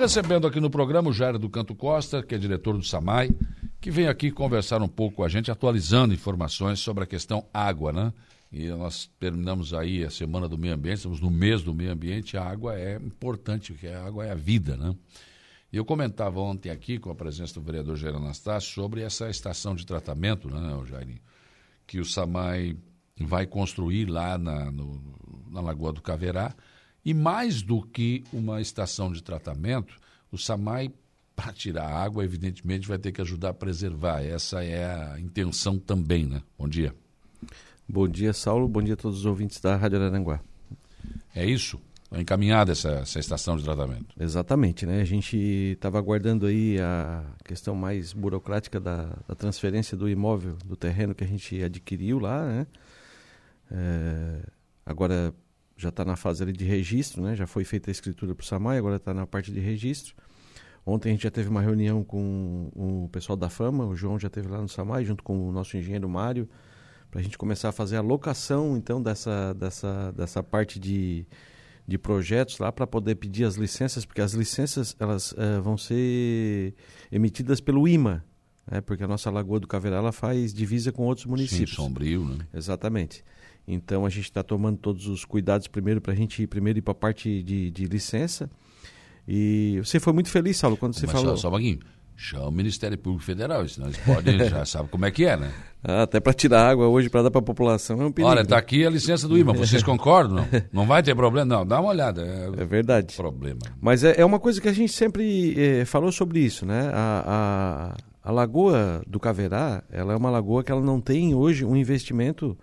recebendo aqui no programa o Jair do Canto Costa, que é diretor do SAMAI, que vem aqui conversar um pouco com a gente, atualizando informações sobre a questão água, né? E nós terminamos aí a Semana do Meio Ambiente, estamos no mês do meio ambiente, a água é importante, porque a água é a vida, né? Eu comentava ontem aqui, com a presença do vereador Jair Anastácio, sobre essa estação de tratamento, né, Jair, que o SAMAI vai construir lá na, no, na Lagoa do Caverá, e mais do que uma estação de tratamento, o SAMAI, para tirar água, evidentemente, vai ter que ajudar a preservar. Essa é a intenção também, né? Bom dia. Bom dia, Saulo. Bom dia a todos os ouvintes da Rádio Aranguá. É isso? Está encaminhada essa, essa estação de tratamento? Exatamente, né? A gente estava aguardando aí a questão mais burocrática da, da, transferência do imóvel, do terreno que a gente adquiriu lá, né? É, agora já está na fase ali de registro, né? Já foi feita a escritura para o SAMAI, agora está na parte de registro. Ontem a gente já teve uma reunião com o pessoal da Fama, o João já teve lá no SAMAI, junto com o nosso engenheiro Mário, para a gente começar a fazer a locação, então, dessa, dessa, dessa parte de, de projetos lá para poder pedir as licenças, porque as licenças elas uh, vão ser emitidas pelo IMA, né? porque a nossa Lagoa do Caverá ela faz divisa com outros municípios. Sim, sombrio, né? Exatamente. Então a gente está tomando todos os cuidados primeiro para a gente ir primeiro ir para a parte de, de, licença. E você foi muito feliz, Saulo, quando você Mas falou. Só, só um pouquinho. Chama o Ministério Público Federal, senão eles podem, já sabe como é que é, né? Ah, até para tirar água hoje para dar para a população é um perigo. Olha, está aqui a licença do IMA, vocês concordam? Não, não vai ter problema? Não, dá uma olhada. É, é verdade. Problema. Mas é, é, uma coisa que a gente sempre é, falou sobre isso, né? A, a, a Lagoa do Caverá, ela é uma lagoa que ela não tem hoje um investimento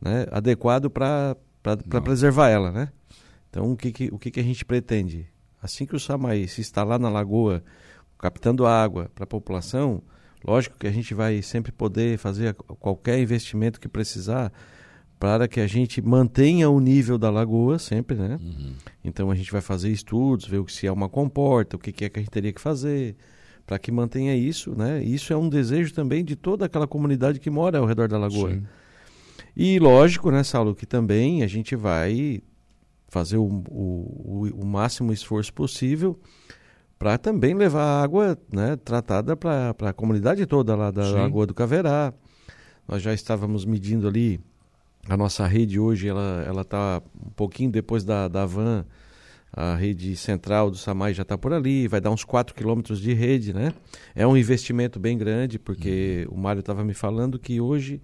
né, adequado para preservar ela, né? Então, o que, que, o que, que a gente pretende? Assim que o SAMAI se instalar na lagoa, captando água para a população, lógico que a gente vai sempre poder fazer qualquer investimento que precisar para que a gente mantenha o nível da lagoa sempre, né? Uhum. Então a gente vai fazer estudos, ver se é uma comporta, o que, que é que a gente teria que fazer para que mantenha isso, né? Isso é um desejo também de toda aquela comunidade que mora ao redor da lagoa. Sim. E lógico, né, Saulo, que também a gente vai fazer o, o, o máximo esforço possível para também levar água né, tratada para a comunidade toda lá da Sim. Lagoa do Caverá. Nós já estávamos medindo ali, a nossa rede hoje ela está um pouquinho depois da, da van, a rede central do Samai já está por ali, vai dar uns 4 quilômetros de rede, né? É um investimento bem grande, porque uhum. o Mário estava me falando que hoje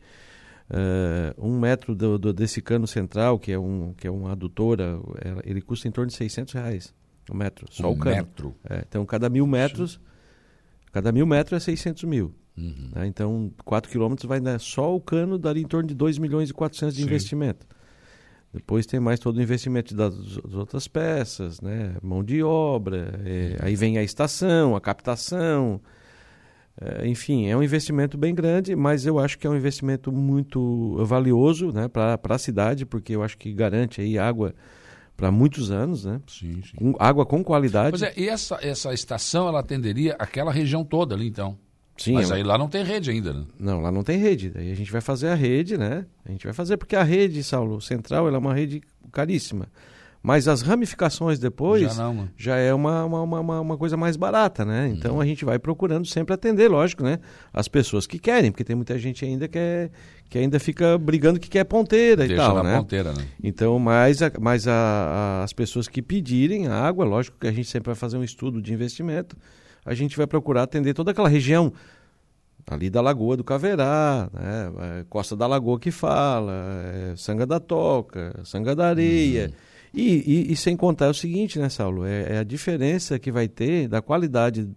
Uh, um metro do, do, desse cano central, que é, um, que é uma adutora, ele custa em torno de 600 reais um metro, só um o cano. metro? É, então, cada mil metros, cada mil metros é 600 mil. Uhum. Né? Então, 4 quilômetros vai dar só o cano daria em torno de 2 milhões e 400 de Sim. investimento. Depois tem mais todo o investimento das, das outras peças, né? mão de obra, é, aí vem a estação, a captação, enfim, é um investimento bem grande, mas eu acho que é um investimento muito valioso né, para a cidade, porque eu acho que garante aí água para muitos anos, né? Sim, sim. Com, água com qualidade. Pois é, e essa, essa estação ela atenderia aquela região toda ali, então? Sim. Mas aí lá não tem rede ainda, né? Não, lá não tem rede. Aí a gente vai fazer a rede, né? A gente vai fazer porque a rede, Saulo, central, ela é uma rede caríssima. Mas as ramificações depois já, não, já é uma, uma, uma, uma, coisa mais barata, né? Então uhum. a gente vai procurando sempre atender, lógico, né? As pessoas que querem, porque tem muita gente ainda que, é, que ainda fica brigando que quer ponteira Deixa e tal, né? ponteira, né? Então, mas, a, mas a, a, as pessoas que pedirem água, lógico que a gente sempre vai fazer um estudo de investimento, a gente vai procurar atender toda aquela região ali da Lagoa do Caverá, né? É, Costa da Lagoa que fala, é, Sanga da Toca, Sanga da Areia... Uhum e, e, e, sem contar o seguinte, né, Saulo? É, é, a diferença que vai ter da qualidade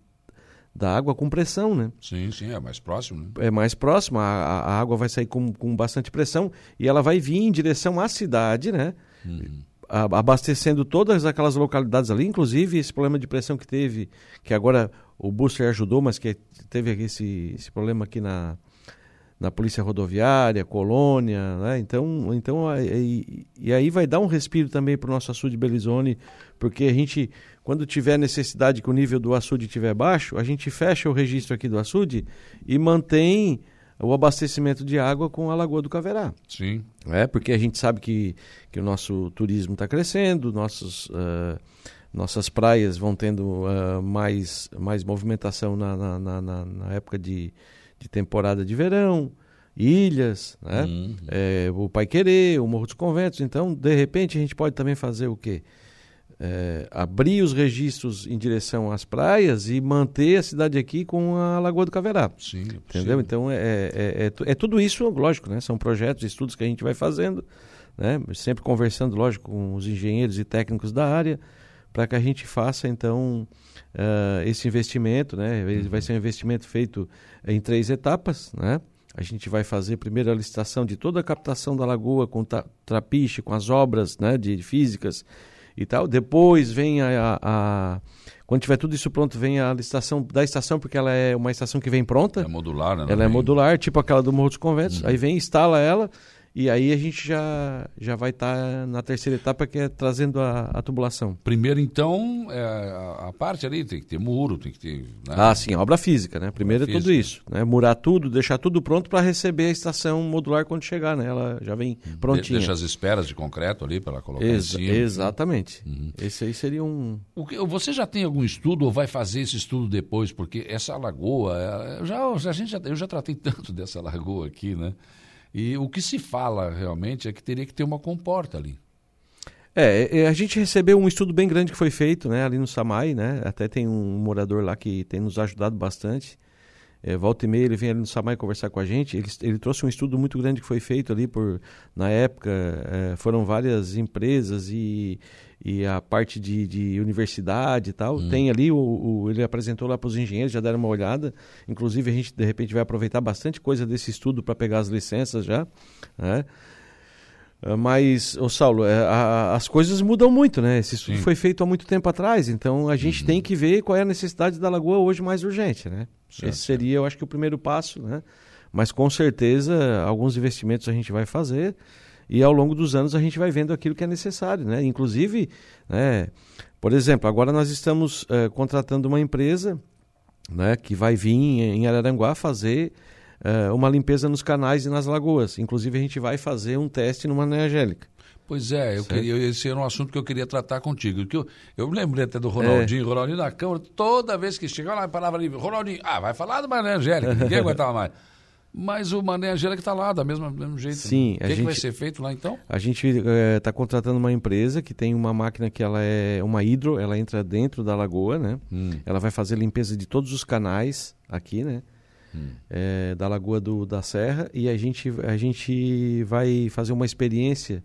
da água com pressão, né? Sim, sim, é mais próximo, né? É mais próximo, a, a água vai sair com, com bastante pressão e ela vai vir em direção à cidade, né? Uhum. abastecendo todas aquelas localidades ali, inclusive esse problema de pressão que teve, que agora o Booster ajudou, mas que teve esse, esse problema aqui na, na Polícia Rodoviária, Colônia, né? Então, então e, e aí vai dar um respiro também para o nosso açude Belizone, porque a gente, quando tiver necessidade que o nível do açude estiver baixo, a gente fecha o registro aqui do açude e mantém o abastecimento de água com a Lagoa do Caverá. Sim. É, porque a gente sabe que, que o nosso turismo está crescendo, nossos... Uh, nossas praias vão tendo uh, mais, mais movimentação na, na, na, na época de, de temporada de verão, ilhas, né? Uhum. É, o Pai Querer, o Morro dos Conventos. Então, de repente, a gente pode também fazer o quê? É, abrir os registros em direção às praias e manter a cidade aqui com a Lagoa do Caverá. Sim, entendeu? Sim. Então é, é, é, é, tudo isso, lógico, né? São projetos, estudos que a gente vai fazendo, né? Sempre conversando, lógico, com os engenheiros e técnicos da área, para que a gente faça então uh, esse investimento, né? Ele vai ser um investimento feito em três etapas, né? A gente vai fazer primeiro a licitação de toda a captação da lagoa com trapiche, com as obras né, de físicas e tal. Depois vem a, a, a, Quando tiver tudo isso pronto, vem a licitação da estação, porque ela é uma estação que vem pronta. É modular, né? Ela é modular, tipo aquela do Morro dos Conventos. Uhum. Aí vem, instala ela e aí a gente já, já vai estar tá na terceira etapa, que é trazendo a, a tubulação. Primeiro, então, é a, a, parte ali tem que ter muro, tem que ter. Né? Ah, sim, obra física, né? Primeiro obra é tudo isso. Né? Murar tudo, deixar tudo pronto para receber a estação modular quando chegar, né? Ela já vem prontinha. deixa as esperas de concreto ali para colocar Ex em cima. Exatamente. Uhum. Esse aí seria um. O que, você já tem algum estudo ou vai fazer esse estudo depois? Porque essa lagoa, é, já, a gente já, eu já tratei tanto dessa lagoa aqui, né? E o que se fala realmente é que teria que ter uma comporta ali. É, é, a gente recebeu um estudo bem grande que foi feito, né, ali no Samai, né? Até tem um morador lá que tem nos ajudado bastante. É, volta e meia ele vem ali no Samai conversar com a gente. Ele, ele trouxe um estudo muito grande que foi feito ali por, na época, é, foram várias empresas e, e a parte de, de universidade e tal. Hum. Tem ali, o, o, ele apresentou lá para os engenheiros, já deram uma olhada. Inclusive, a gente, de repente, vai aproveitar bastante coisa desse estudo para pegar as licenças já. Né? Ah, mas, ô Saulo, é, a, as coisas mudam muito, né? Esse estudo Sim. foi feito há muito tempo atrás, então a gente uhum. tem que ver qual é a necessidade da lagoa hoje mais urgente, né? Certo. Esse seria, eu acho que, o primeiro passo, né? Mas com certeza alguns investimentos a gente vai fazer e ao longo dos anos a gente vai vendo aquilo que é necessário, né? Inclusive, né, por exemplo, agora nós estamos uh, contratando uma empresa né, que vai vir em Araranguá fazer uh, uma limpeza nos canais e nas lagoas. Inclusive a gente vai fazer um teste numa Angélica. Pois é, eu queria, esse era um assunto que eu queria tratar contigo. Que eu, eu lembrei até do Ronaldinho, é. Ronaldinho na Câmara, toda vez que chegava lá, falava ali, Ronaldinho, ah, vai falar do Mané Angélica, ninguém aguentava mais. Mas o Mané Angélica está lá, da mesma, do mesmo jeito. Sim. O que, gente, que vai ser feito lá então? A gente está é, tá contratando uma empresa que tem uma máquina que ela é uma hidro, ela entra dentro da lagoa, né? Hum. Ela vai fazer limpeza de todos os canais aqui, né? Hum. É, da Lagoa do, da Serra e a gente, a gente vai fazer uma experiência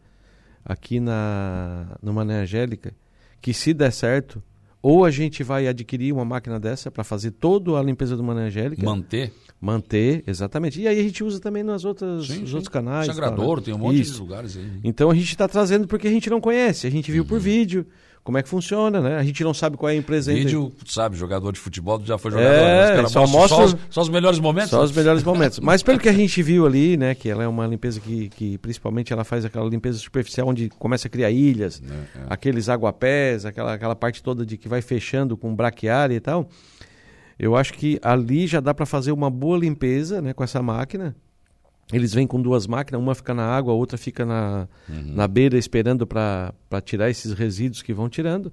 aqui na no Mané Angélica que se der certo ou a gente vai adquirir uma máquina dessa para fazer toda a limpeza do Mané Angélica manter Manter, exatamente. E aí a gente usa também nas outras, sim, nos sim. outros canais. Sangrador, né? tem um monte Isso. de lugares aí. Então a gente está trazendo porque a gente não conhece. A gente viu uhum. por vídeo como é que funciona, né? A gente não sabe qual é a empresa Vídeo, ainda. sabe, jogador de futebol já foi jogador. É, né? só mostra só os, só os, melhores momentos. Só os melhores momentos. Mas pelo que a gente viu ali, né, que ela é uma limpeza que, que principalmente ela faz aquela limpeza superficial onde começa a criar ilhas, é, é. aqueles aguapés, aquela, aquela parte toda de que vai fechando com braquiária e tal. Eu acho que ali já dá para fazer uma boa limpeza né, com essa máquina. Eles vêm com duas máquinas, uma fica na água, a outra fica na, uhum. na beira esperando para tirar esses resíduos que vão tirando.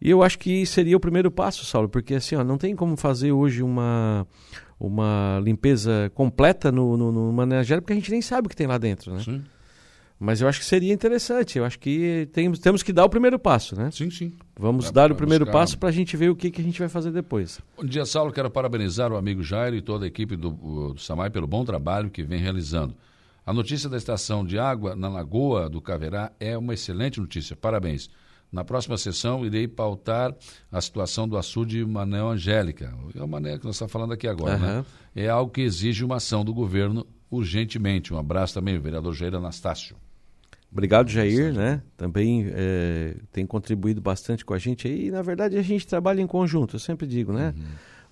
E eu acho que seria o primeiro passo, Saulo, porque assim, ó, não tem como fazer hoje uma, uma limpeza completa no, no, no porque a gente nem sabe o que tem lá dentro, né? Sim. Mas eu acho que seria interessante. Eu acho que tem, temos que dar o primeiro passo, né? Sim, sim. Vamos é, dar o primeiro buscar... passo para a gente ver o que, que a gente vai fazer depois. Bom dia, Saulo. Quero parabenizar o amigo Jairo e toda a equipe do, do Samai pelo bom trabalho que vem realizando. A notícia da estação de água na Lagoa do Caverá é uma excelente notícia. Parabéns. Na próxima sessão, irei pautar a situação do açude Manel Angélica. É o Manel que nós estamos falando aqui agora, uhum. né? É algo que exige uma ação do governo urgentemente. Um abraço também, vereador Jair Anastácio. Obrigado, Jair, né? Também é, tem contribuído bastante com a gente aí. E, na verdade, a gente trabalha em conjunto, eu sempre digo, né? Uhum.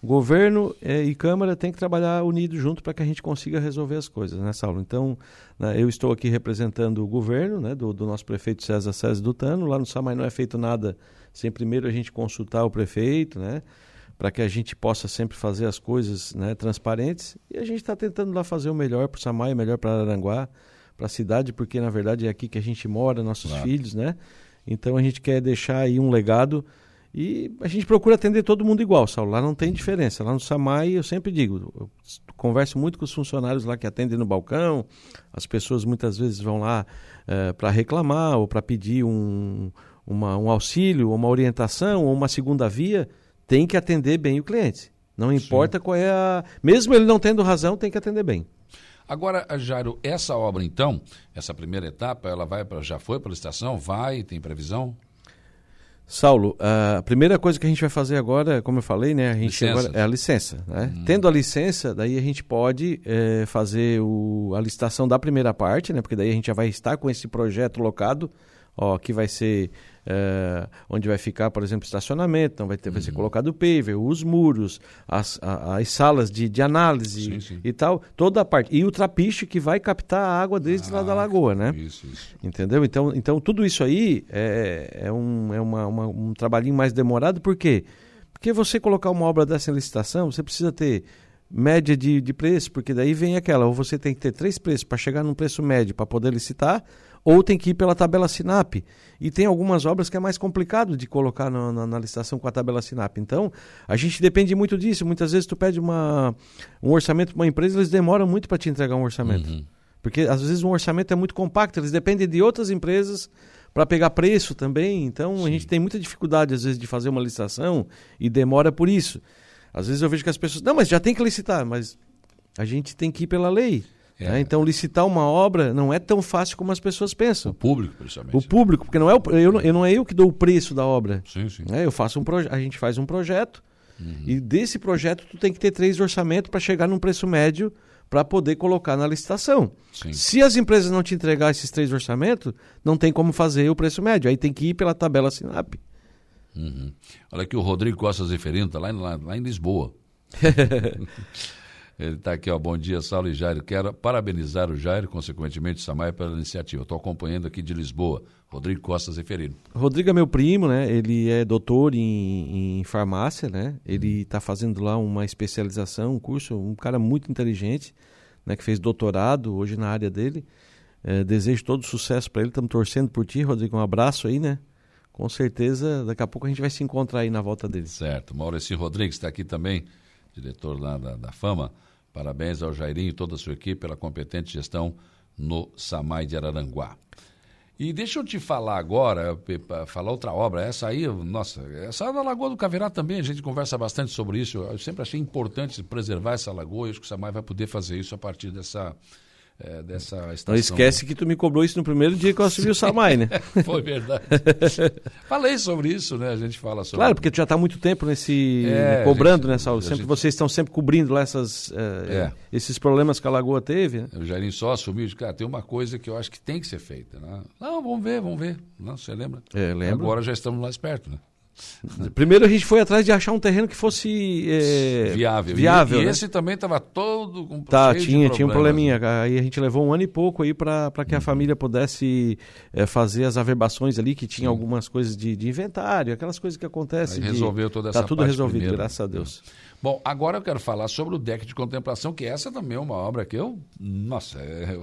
Governo é, e Câmara tem que trabalhar unido junto para que a gente consiga resolver as coisas, né, Saulo? Então, né, eu estou aqui representando o governo, né, do, do nosso prefeito César César Dutano. Lá no Samai não é feito nada sem primeiro a gente consultar o prefeito, né? Para que a gente possa sempre fazer as coisas né, transparentes. E a gente está tentando lá fazer o melhor para o Samai, o melhor para Aranguá para a cidade, porque na verdade é aqui que a gente mora, nossos claro. filhos, né? Então a gente quer deixar aí um legado E a gente procura atender todo mundo igual, Saulo. Lá não tem diferença. Lá no Samai, eu sempre digo, eu converso muito com os funcionários lá que atendem no balcão. As pessoas muitas vezes vão lá é, para reclamar ou para pedir um, uma, um auxílio, uma orientação ou uma segunda via. Tem que atender bem o cliente. Não importa Sim. qual é a. Mesmo ele não tendo razão, tem que atender bem. Agora, Jairo, essa obra então, essa primeira etapa, ela vai para já foi para a licitação? Vai? Tem previsão? Saulo, a primeira coisa que a gente vai fazer agora, como eu falei, né, a gente agora, é a licença. Né? Hum. Tendo a licença, daí a gente pode é, fazer o, a licitação da primeira parte, né, porque daí a gente já vai estar com esse projeto locado, ó, que vai ser é, onde vai ficar, por exemplo, estacionamento, então vai, ter, vai ser uhum. colocado o paver, os muros, as, a, as salas de, de análise sim, sim. e tal, toda a parte. E o trapiche que vai captar a água desde ah, lá da ah, lagoa, né? Isso, isso. Entendeu? Então, então tudo isso aí é, é, um, é uma, uma, um trabalhinho mais demorado, por quê? Porque você colocar uma obra dessa em licitação, você precisa ter média de, de preço, porque daí vem aquela, ou você tem que ter três preços para chegar num preço médio para poder licitar, ou tem que ir pela tabela SINAP. E tem algumas obras que é mais complicado de colocar na, na, na, licitação com a tabela SINAP. Então, a gente depende muito disso. Muitas vezes tu pede uma, um orçamento para uma empresa, eles demoram muito para te entregar um orçamento. Uhum. Porque às vezes um orçamento é muito compacto, eles dependem de outras empresas para pegar preço também. Então, Sim. a gente tem muita dificuldade às vezes de fazer uma licitação e demora por isso. Às vezes eu vejo que as pessoas, não, mas já tem que licitar, mas a gente tem que ir pela lei. É. Né? Então, licitar uma obra não é tão fácil como as pessoas pensam. O público, principalmente. O público, porque não é, o, eu, eu, não é eu que dou o preço da obra. Sim, sim. Né? Eu faço um a gente faz um projeto uhum. e desse projeto tu tem que ter três orçamentos para chegar num preço médio para poder colocar na licitação. Sim. Se as empresas não te entregar esses três orçamentos, não tem como fazer o preço médio. Aí tem que ir pela tabela Sinap. Uhum. Olha aqui o Rodrigo Costa Zeferino, está lá, lá, lá em Lisboa. Ele está aqui, ó. Bom dia, Saulo e Jairo. Quero parabenizar o Jairo, consequentemente o Samai, pela iniciativa. Estou acompanhando aqui de Lisboa. Rodrigo Costa Zeferino. Rodrigo é meu primo, né? Ele é doutor em, em farmácia, né? Ele está fazendo lá uma especialização, um curso, um cara muito inteligente, né? Que fez doutorado hoje na área dele. É, desejo todo sucesso para ele. Estamos torcendo por ti, Rodrigo. Um abraço aí, né? Com certeza, daqui a pouco a gente vai se encontrar aí na volta dele. Certo. Maurício Rodrigues está aqui também, diretor lá da, da Fama. Parabéns ao Jairinho e toda a sua equipe pela competente gestão no Samai de Araranguá. E deixa eu te falar agora, falar outra obra. Essa aí, nossa, essa da Lagoa do Caverá também, a gente conversa bastante sobre isso. Eu sempre achei importante preservar essa lagoa e acho que o Samai vai poder fazer isso a partir dessa, é, dessa estação. Não esquece que tu me cobrou isso no primeiro dia que eu assumi o Samai, né? Foi verdade. Falei sobre isso, né? A gente fala sobre. Claro, porque tu já está há muito tempo nesse é, cobrando, gente, né, Saulo? Sempre, gente... Vocês estão sempre cobrindo lá essas, é, é. esses problemas que a Lagoa teve. Né? O Jairinho só assumiu, cara, tem uma coisa que eu acho que tem que ser feita. Né? Não, vamos ver, vamos ver. Não, você lembra? É, lembro. Agora já estamos mais perto, né? Primeiro a gente foi atrás de achar um terreno que fosse é, viável. viável. E, e né? esse também estava todo com tá, tinha, tinha um probleminha. Aí a gente levou um ano e pouco aí para que a uhum. família pudesse é, fazer as averbações ali, que tinha Sim. algumas coisas de, de, inventário, aquelas coisas que acontecem. Aí resolveu toda tá essa Tá tudo resolvido, primeiro. graças a Deus. Bom, agora eu quero falar sobre o deck de contemplação, que essa também é uma obra que eu. Nossa, é, eu,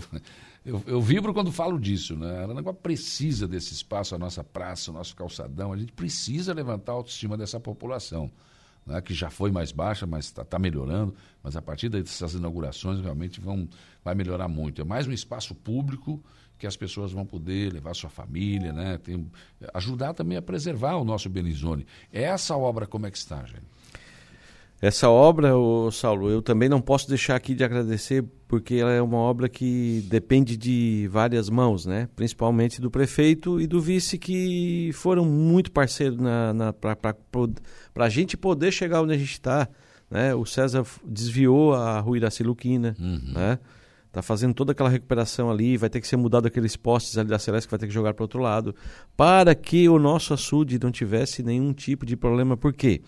eu, eu, vibro quando falo disso, né? Aranaguá precisa desse espaço, a nossa praça, o nosso calçadão. A gente precisa levantar a autoestima dessa população, né? que já foi mais baixa, mas está tá melhorando. Mas a partir dessas inaugurações realmente vão, vai melhorar muito. É mais um espaço público que as pessoas vão poder levar sua família, né? Tem, ajudar também a preservar o nosso Benizone. Essa obra como é que está, gente? Essa obra, ô Saulo, eu também não posso deixar aqui de agradecer porque ela é uma obra que depende de várias mãos, né? Principalmente do prefeito e do vice que foram muito parceiros na, na para a gente poder chegar onde a gente está. Né? O César desviou a rua Iraciluquina, uhum. né? Tá fazendo toda aquela recuperação ali, vai ter que ser mudado aqueles postes ali da Celeste que vai ter que jogar para outro lado, para que o nosso açude não tivesse nenhum tipo de problema. Por quê?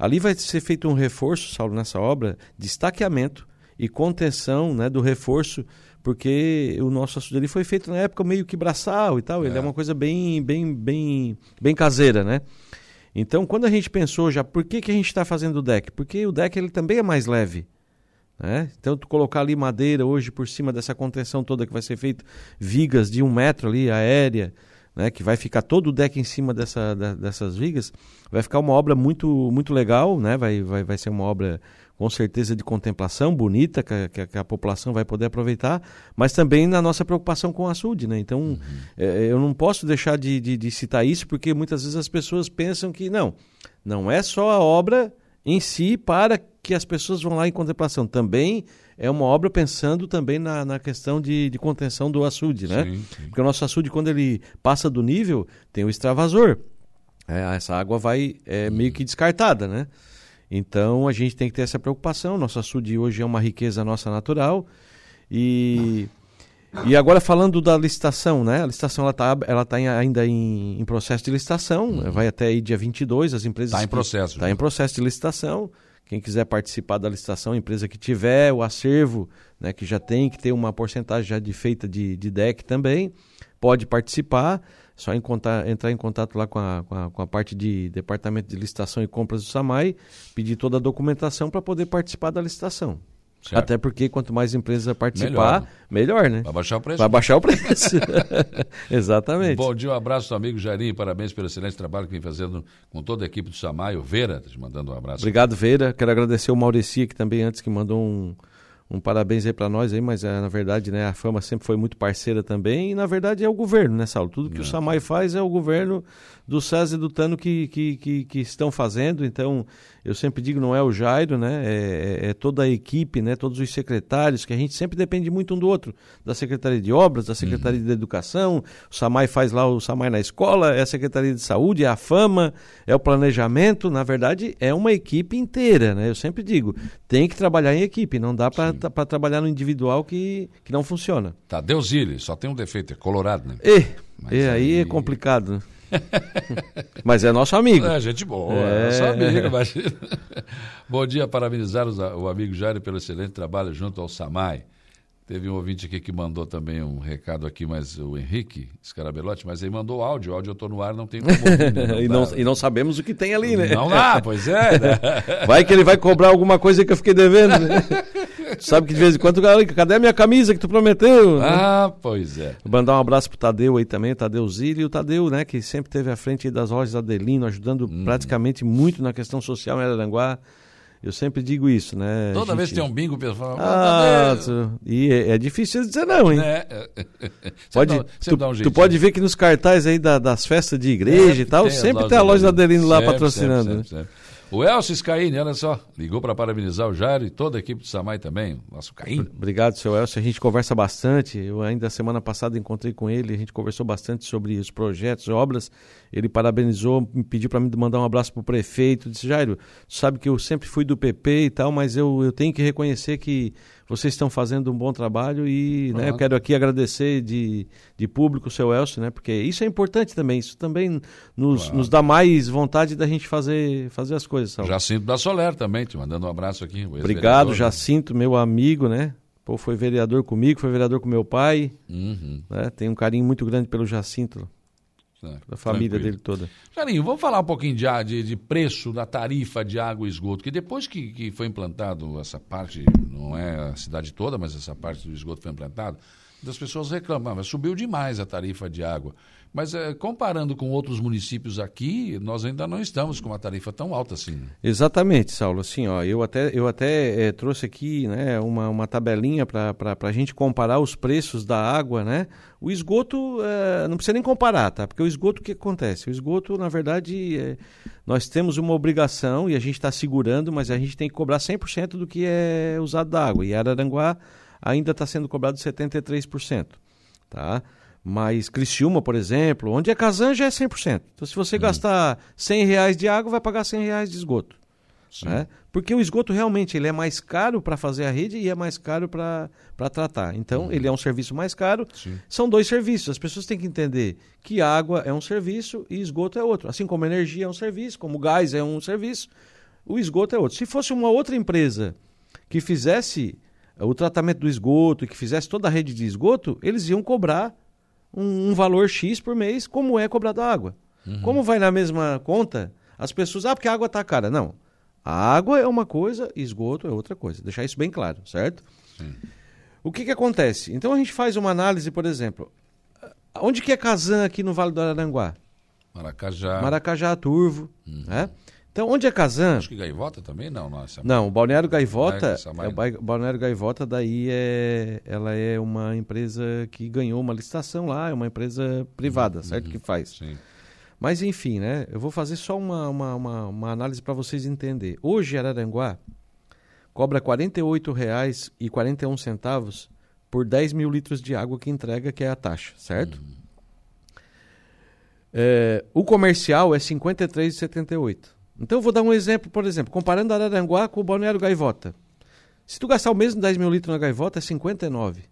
Ali vai ser feito um reforço, Saulo, nessa obra, de estaqueamento e contenção né, do reforço, porque o nosso açude ali foi feito na época meio que braçal e tal, é. ele é uma coisa bem, bem, bem, bem caseira, né? Então, quando a gente pensou já, por que, que a gente está fazendo o deck? Porque o deck ele também é mais leve. Né? Então, tu colocar ali madeira hoje por cima dessa contenção toda que vai ser feita, vigas de um metro ali, aérea, né, que vai ficar todo o deck em cima dessa, da, dessas vigas, vai ficar uma obra muito, muito legal, né, vai, vai, vai ser uma obra com certeza de contemplação bonita que, que, que, a população vai poder aproveitar, mas também na nossa preocupação com o açude, né? Então, uhum. é, eu não posso deixar de, de, de, citar isso porque muitas vezes as pessoas pensam que não, não é só a obra em si para que as pessoas vão lá em contemplação, também é uma obra pensando também na, na questão de, de contenção do açude, né? Sim, sim. Porque o nosso açude, quando ele passa do nível, tem o extravasor. É, essa água vai é, meio que descartada, né? Então a gente tem que ter essa preocupação. Nosso açude hoje é uma riqueza nossa natural. E, e agora falando da licitação, né? A licitação ela está ela tá ainda em, em, processo de licitação, uhum. vai até aí dia 22, as empresas... Está em processo. Está em processo de licitação. Quem quiser participar da licitação, a empresa que tiver o acervo, né, que já tem que ter uma porcentagem já de feita de, de DEC também, pode participar. Só em contar, entrar em contato lá com a, com a, com, a, parte de departamento de licitação e compras do SAMAI, pedir toda a documentação para poder participar da licitação. Certo. Até porque quanto mais empresas participar, melhor, melhor né? Vai baixar o preço. Vai baixar o preço. Exatamente. Bom dia, um abraço, amigo Jairinho. Parabéns pelo excelente trabalho que vem fazendo com toda a equipe do Samai. O Vera, te mandando um abraço. Obrigado, Vera. Quero agradecer o Maurici, que também antes que mandou um, um parabéns aí para nós aí, mas é, na verdade, né, a Fama sempre foi muito parceira também e na verdade é o governo, né, Saulo? Tudo que Não. o Samai faz é o governo do César e do Tano que, que, que, que, estão fazendo, então eu sempre digo, não é o Jairo, né, é, é, é, toda a equipe, né, todos os secretários, que a gente sempre depende muito um do outro, da Secretaria de Obras, da Secretaria uhum. de Educação, o Samai faz lá o Samai na escola, é a Secretaria de Saúde, é a Fama, é o planejamento, na verdade é uma equipe inteira, né, eu sempre digo, tem que trabalhar em equipe, não dá para trabalhar no individual que, que não funciona. Tá, Deusile, só tem um defeito, é colorado, né? E, e aí, aí é complicado, né? Mas é nosso amigo. É, gente boa, é, é nosso amigo, imagina. Bom dia, parabenizar o amigo Jair pelo excelente trabalho junto ao Samai. Teve um ouvinte aqui que mandou também um recado aqui, mas o Henrique Scarabelotti, mas ele mandou áudio. O áudio eu estou no ar, não tem como ouvir, né? não e, não, e, não, sabemos o que tem ali, né? Não dá, pois é. Né? Vai que ele vai cobrar alguma coisa que eu fiquei devendo, né? sabe que de vez em quando, cadê a minha camisa que tu prometeu? Ah, né? pois é. Vou mandar um abraço pro Tadeu aí também, o Tadeu Zilli e o Tadeu, né, que sempre teve à frente das lojas Adelino, ajudando hum. praticamente muito na questão social em Araranguá. Eu sempre digo isso, né? Toda gente... vez que tem um bingo, o pessoal fala, ah, e é, é, difícil dizer não, hein? É. pode, dá, tu, um tu, pode ver que nos cartazes aí da, das festas de igreja é, e tal, sempre tem a loja da Adelino lá sempre, patrocinando. Sempre, sempre, né? O Elcio Scaini, olha só, ligou para parabenizar o Jairo e toda a equipe do Samai também, nosso Caim. Obrigado, seu Elcio. A gente conversa bastante. Eu ainda semana passada encontrei com ele, a gente conversou bastante sobre os projetos, obras. Ele parabenizou, me pediu para me mandar um abraço para o prefeito. Disse, Jairo, sabe que eu sempre fui do PP e tal, mas eu, eu tenho que reconhecer que vocês estão fazendo um bom trabalho e né, eu quero aqui agradecer de, de público o seu Elcio, né? Porque isso é importante também, isso também nos, claro. nos dá mais vontade da gente fazer, fazer as coisas. Sabe? Jacinto da Soler também, te mandando um abraço aqui. Obrigado, né? Jacinto, meu amigo, né? Pô, foi vereador comigo, foi vereador com meu pai. Uhum. Né? Tem um carinho muito grande pelo Jacinto. É, da família tranquilo. dele toda. Jarinho, vamos falar um pouquinho de, de, de, preço da tarifa de água e esgoto, que depois que, que foi implantado essa parte, não é a cidade toda, mas essa parte do esgoto foi implantado, as pessoas reclamam, mas subiu demais a tarifa de água. Mas é, comparando com outros municípios aqui, nós ainda não estamos com uma tarifa tão alta assim. Né? Exatamente, Saulo. Assim, ó, eu até, eu até é, trouxe aqui né, uma, uma tabelinha para a gente comparar os preços da água. Né? O esgoto, é, não precisa nem comparar, tá? Porque o esgoto, o que acontece? O esgoto, na verdade, nós temos uma obrigação e a gente está segurando, mas a gente tem que cobrar 100% do que é usado da água. E Araranguá ainda está sendo cobrado 73%. Tá? Mas Criciúma, por exemplo, onde é Casan já é 100%. Então, se você uhum. gastar 100 reais de água, vai pagar 100 reais de esgoto. Né? Porque o esgoto realmente ele é mais caro para fazer a rede e é mais caro para tratar. Então, uhum. ele é um serviço mais caro. Sim. São dois serviços. As pessoas têm que entender que água é um serviço e esgoto é outro. Assim como energia é um serviço, como gás é um serviço, o esgoto é outro. Se fosse uma outra empresa que fizesse o tratamento do esgoto e que fizesse toda a rede de esgoto, eles iam cobrar um, um valor X por mês, como é cobrado a água. Uhum. Como vai na mesma conta, as pessoas, ah, porque a água está cara. Não. A água é uma coisa, esgoto é outra coisa. Deixar isso bem claro, certo? Sim. O que, que acontece? Então a gente faz uma análise, por exemplo, Onde que é Kazan aqui no Vale do Araranguá? Maracajá. Maracajá, Turvo, uhum. né? Então, onde é Kazan? Acho que Gaivota também não, nossa. Não, o Balneário Gaivota, é, o Balneário Gaivota daí é, ela é uma empresa que ganhou uma licitação lá, é uma empresa privada, uhum. certo? Que faz. Sim. Mas enfim, né? Eu vou fazer só uma, uma, uma, uma análise para vocês entenderem. Hoje, Araranguá cobra R$ 48,41 por 10 mil litros de água que entrega, que é a taxa, certo? Uhum. É, o comercial é R$ 53,78. Então eu vou dar um exemplo, por exemplo, comparando Araranguá com o Balneário Gaivota. Se tu gastar o mesmo 10 mil litros na Gaivota, é 59.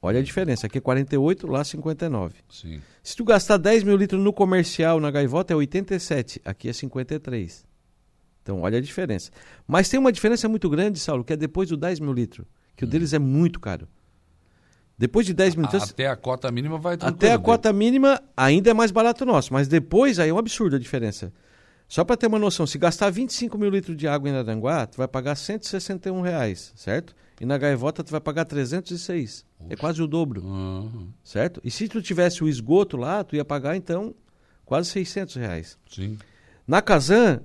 Olha a diferença, aqui é 48, lá 59. Sim. Se tu gastar 10 mil litros no comercial na Gaivota, é 87, aqui é 53. Então, olha a diferença. Mas tem uma diferença muito grande, Saulo, que é depois do 10 mil litros, que hum. o deles é muito caro. Depois de 10 minutos. Até a cota mínima vai Até a cota mínima ainda é mais barato o nosso, mas depois aí é um absurdo a diferença. Só para ter uma noção, se gastar 25 mil litros de água em Aranguá, tu vai pagar 161 reais, certo? E na Gaivota tu vai pagar 306. É Oxe. É quase o dobro, uhum. certo? E se tu tivesse o esgoto lá, tu ia pagar então quase 600 reais. Sim. Na Kazan,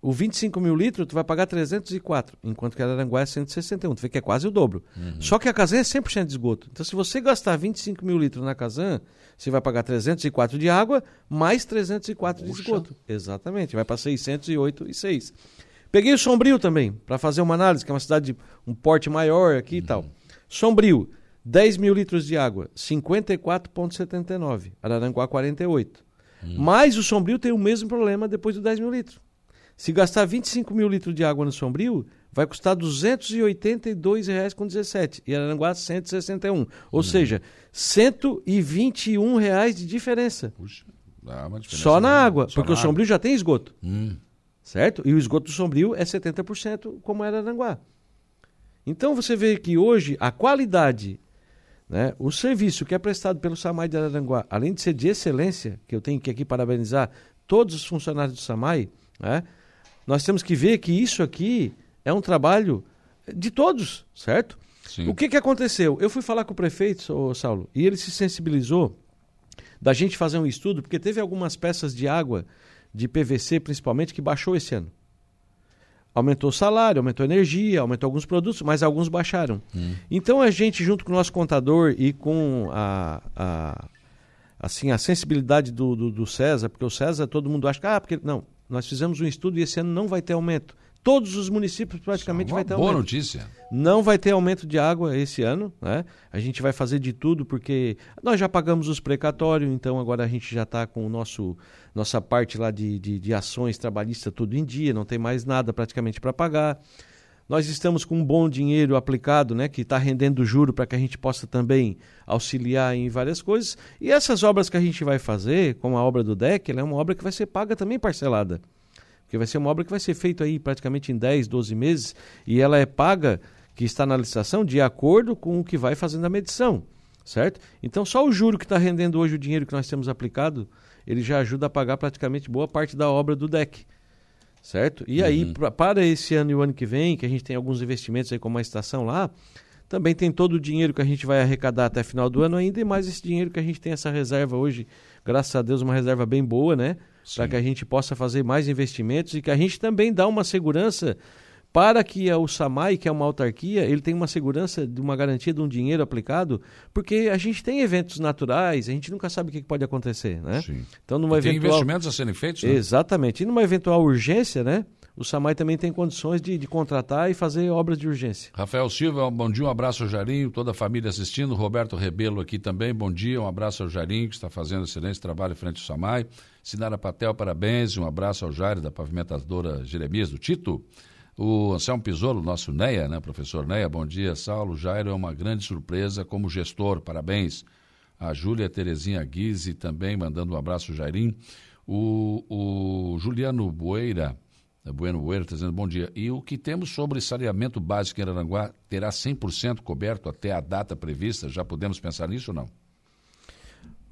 o 25 mil litros tu vai pagar 304, enquanto que a Aranguá é 161. Tu vê que é quase o dobro. Uhum. Só que a Kazan é 100% de esgoto. Então, se você gastar 25 mil litros na Kazan, você vai pagar 304 de água, mais 304 Puxa. de esgoto. Exatamente, vai para 608 e 6. Peguei o Sombrio também, para fazer uma análise, que é uma cidade de um porte maior aqui uhum. e tal. Sombrio, 10 mil litros de água, 54,79. Araranguá, 48. Uhum. Mas o Sombrio tem o mesmo problema depois dos 10 mil litros. Se gastar 25 mil litros de água no Sombrio, vai custar R$ 282,17 e Aranguá 161. Ou hum. seja, 121 reais de diferença. Puxa, dá uma diferença. Só na água, Só porque na o Sombrio água. já tem esgoto. Hum. Certo? E o esgoto do Sombrio é 70% como era Aranguá. Então você vê que hoje a qualidade, né, o serviço que é prestado pelo SAMAI de Aranguá, além de ser de excelência, que eu tenho que aqui parabenizar todos os funcionários do SAMAI, né, nós temos que ver que isso aqui é um trabalho de todos, certo? Sim. O que, que aconteceu? Eu fui falar com o prefeito, Saulo, e ele se sensibilizou da gente fazer um estudo, porque teve algumas peças de água, de PVC principalmente, que baixou esse ano. Aumentou o salário, aumentou a energia, aumentou alguns produtos, mas alguns baixaram. Hum. Então a gente, junto com o nosso contador e com a, a assim, a sensibilidade do, do, do César, porque o César todo mundo acha que, ah, porque. Não, nós fizemos um estudo e esse ano não vai ter aumento. Todos os municípios praticamente vai ter boa aumento. Boa notícia. Não vai ter aumento de água esse ano, né? A gente vai fazer de tudo porque nós já pagamos os precatórios, então agora a gente já está com o nosso nossa parte lá de, de, de ações trabalhistas tudo em dia, não tem mais nada praticamente para pagar. Nós estamos com um bom dinheiro aplicado, né, que está rendendo juro para que a gente possa também auxiliar em várias coisas. E essas obras que a gente vai fazer, como a obra do DEC, ela é uma obra que vai ser paga também parcelada. Porque vai ser uma obra que vai ser feita aí praticamente em 10, 12 meses e ela é paga, que está na licitação, de acordo com o que vai fazendo a medição, certo? Então só o juro que está rendendo hoje o dinheiro que nós temos aplicado, ele já ajuda a pagar praticamente boa parte da obra do DEC certo? E uhum. aí, pra, para esse ano e o ano que vem, que a gente tem alguns investimentos aí como a estação lá, também tem todo o dinheiro que a gente vai arrecadar até final do ano ainda, e mais esse dinheiro que a gente tem essa reserva hoje, graças a Deus, uma reserva bem boa, né? Para que a gente possa fazer mais investimentos e que a gente também dá uma segurança para que o SAMAI, que é uma autarquia, ele tenha uma segurança de uma garantia de um dinheiro aplicado, porque a gente tem eventos naturais, a gente nunca sabe o que pode acontecer, né? Sim. Então, numa tem eventual... investimentos a serem feitos, né? Exatamente. E numa eventual urgência, né? O SAMAI também tem condições de, de, contratar e fazer obras de urgência. Rafael Silva, bom dia, um abraço ao Jarinho, toda a família assistindo. Roberto Rebelo aqui também, bom dia, um abraço ao Jarinho, que está fazendo excelente trabalho frente ao SAMAI. Sinara Patel, parabéns, um abraço ao Jair, da pavimentadora Jeremias, do Tito. O Anselmo Pisolo, nosso NEA, né, professor NEA, bom dia. Saulo Jairo é uma grande surpresa como gestor, parabéns. A Júlia Terezinha Guise também mandando um abraço, Jairim. O, o Juliano Boeira, Bueno Boeira, está dizendo bom dia. E o que temos sobre saneamento básico em Aranguá terá 100% coberto até a data prevista? Já podemos pensar nisso ou não?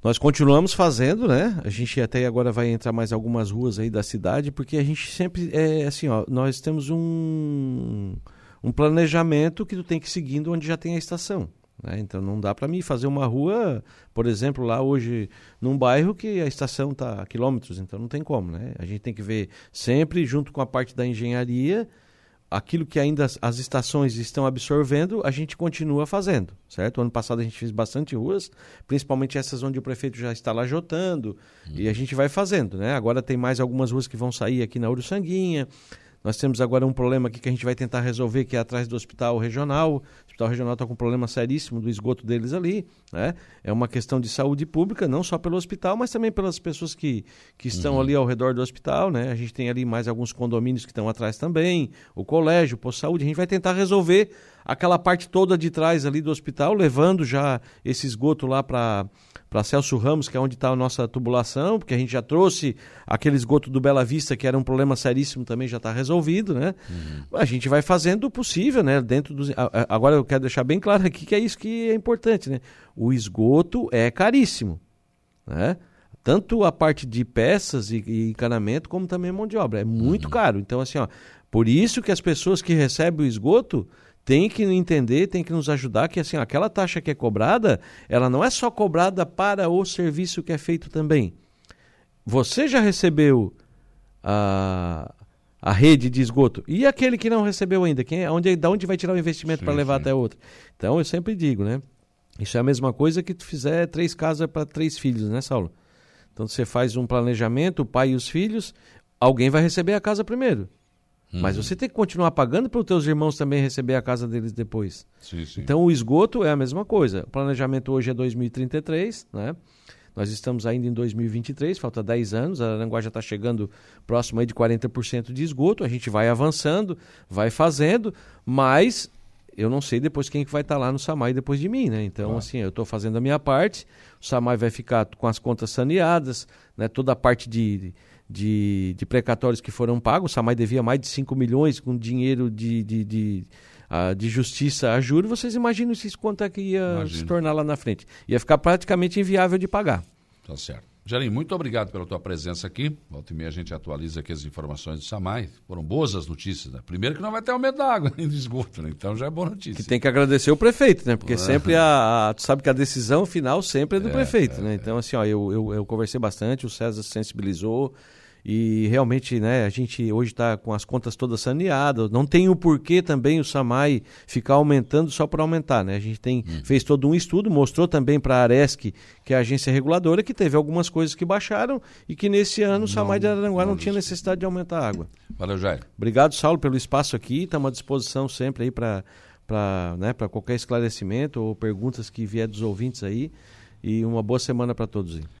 Nós continuamos fazendo, né? A gente até agora vai entrar mais algumas ruas aí da cidade, porque a gente sempre é assim, ó, nós temos um, um planejamento que tu tem que ir seguindo onde já tem a estação, Né? Então não dá para mim fazer uma rua, por exemplo, lá hoje num bairro que a estação está a quilômetros, então não tem como. Né? A gente tem que ver sempre, junto com a parte da engenharia, aquilo que ainda as, as, estações estão absorvendo, a gente continua fazendo, certo? Ano passado a gente fez bastante ruas, principalmente essas onde o prefeito já está lajotando, uhum. e a gente vai fazendo, né? Agora tem mais algumas ruas que vão sair aqui na Uruçanguinha, nós temos agora um problema aqui que a gente vai tentar resolver, que é atrás do hospital regional. O hospital regional está com um problema seríssimo do esgoto deles ali. Né? É uma questão de saúde pública, não só pelo hospital, mas também pelas pessoas que, que estão uhum. ali ao redor do hospital. Né? A gente tem ali mais alguns condomínios que estão atrás também, o colégio, o posto de saúde. A gente vai tentar resolver aquela parte toda de trás ali do hospital, levando já esse esgoto lá para para Celso Ramos, que é onde está a nossa tubulação, porque a gente já trouxe aquele esgoto do Bela Vista, que era um problema seríssimo, também já está resolvido, né? Uhum. A gente vai fazendo o possível, né? Dentro dos... Agora eu quero deixar bem claro aqui que é isso que é importante, né? O esgoto é caríssimo, né? Tanto a parte de peças e, e encanamento, como também mão de obra. É muito uhum. caro. Então, assim, ó, por isso que as pessoas que recebem o esgoto tem que entender, tem que nos ajudar que assim, aquela taxa que é cobrada, ela não é só cobrada para o serviço que é feito também. Você já recebeu a, a rede de esgoto e aquele que não recebeu ainda, quem é, onde, da onde vai tirar o investimento para levar sim. até outro? Então eu sempre digo, né? Isso é a mesma coisa que tu fizer três casas para três filhos, né, Saulo? Então você faz um planejamento, o pai e os filhos, alguém vai receber a casa primeiro. Mas você tem que continuar pagando para os teus irmãos também receber a casa deles depois. Sim, sim. Então o esgoto é a mesma coisa. O planejamento hoje é 2033, né? Nós estamos ainda em 2023, falta 10 anos, a Aranguá já está chegando próximo aí de 40% de esgoto, a gente vai avançando, vai fazendo, mas eu não sei depois quem que vai estar tá lá no Samai depois de mim, né? Então, claro. assim, eu estou fazendo a minha parte, o Samai vai ficar com as contas saneadas, né? Toda a parte de de, de precatórios que foram pagos. O Samai devia mais de 5 milhões com dinheiro de, de, de, uh, de justiça a juro. Vocês imaginam isso quanto é que ia Imagino. se tornar lá na frente? Ia ficar praticamente inviável de pagar. Tá certo. Jarim, muito obrigado pela tua presença aqui. Volta e meia a gente atualiza aqui as informações do Samai. Foram boas as notícias, né? Primeiro que não vai ter aumento da água nem do esgoto, né? Então já é boa notícia. Que tem que agradecer o prefeito, né? Porque sempre a, a, Tu sabe que a decisão final sempre é do é, prefeito, é, né? Então, assim, ó, eu, eu, eu conversei bastante, o César se sensibilizou. E realmente, né, a gente hoje está com as contas todas saneadas. Não tem o porquê também o SAMAI ficar aumentando só para aumentar, né? A gente tem, hum. fez todo um estudo, mostrou também para a Aresc, que é a agência reguladora, que teve algumas coisas que baixaram e que nesse ano o SAMAI de Aranguá não, não tinha necessidade de aumentar a água. Valeu, Jair. Obrigado, Saulo, pelo espaço aqui. Estamos à disposição sempre aí para para né, qualquer esclarecimento ou perguntas que vier dos ouvintes aí. E uma boa semana para todos aí.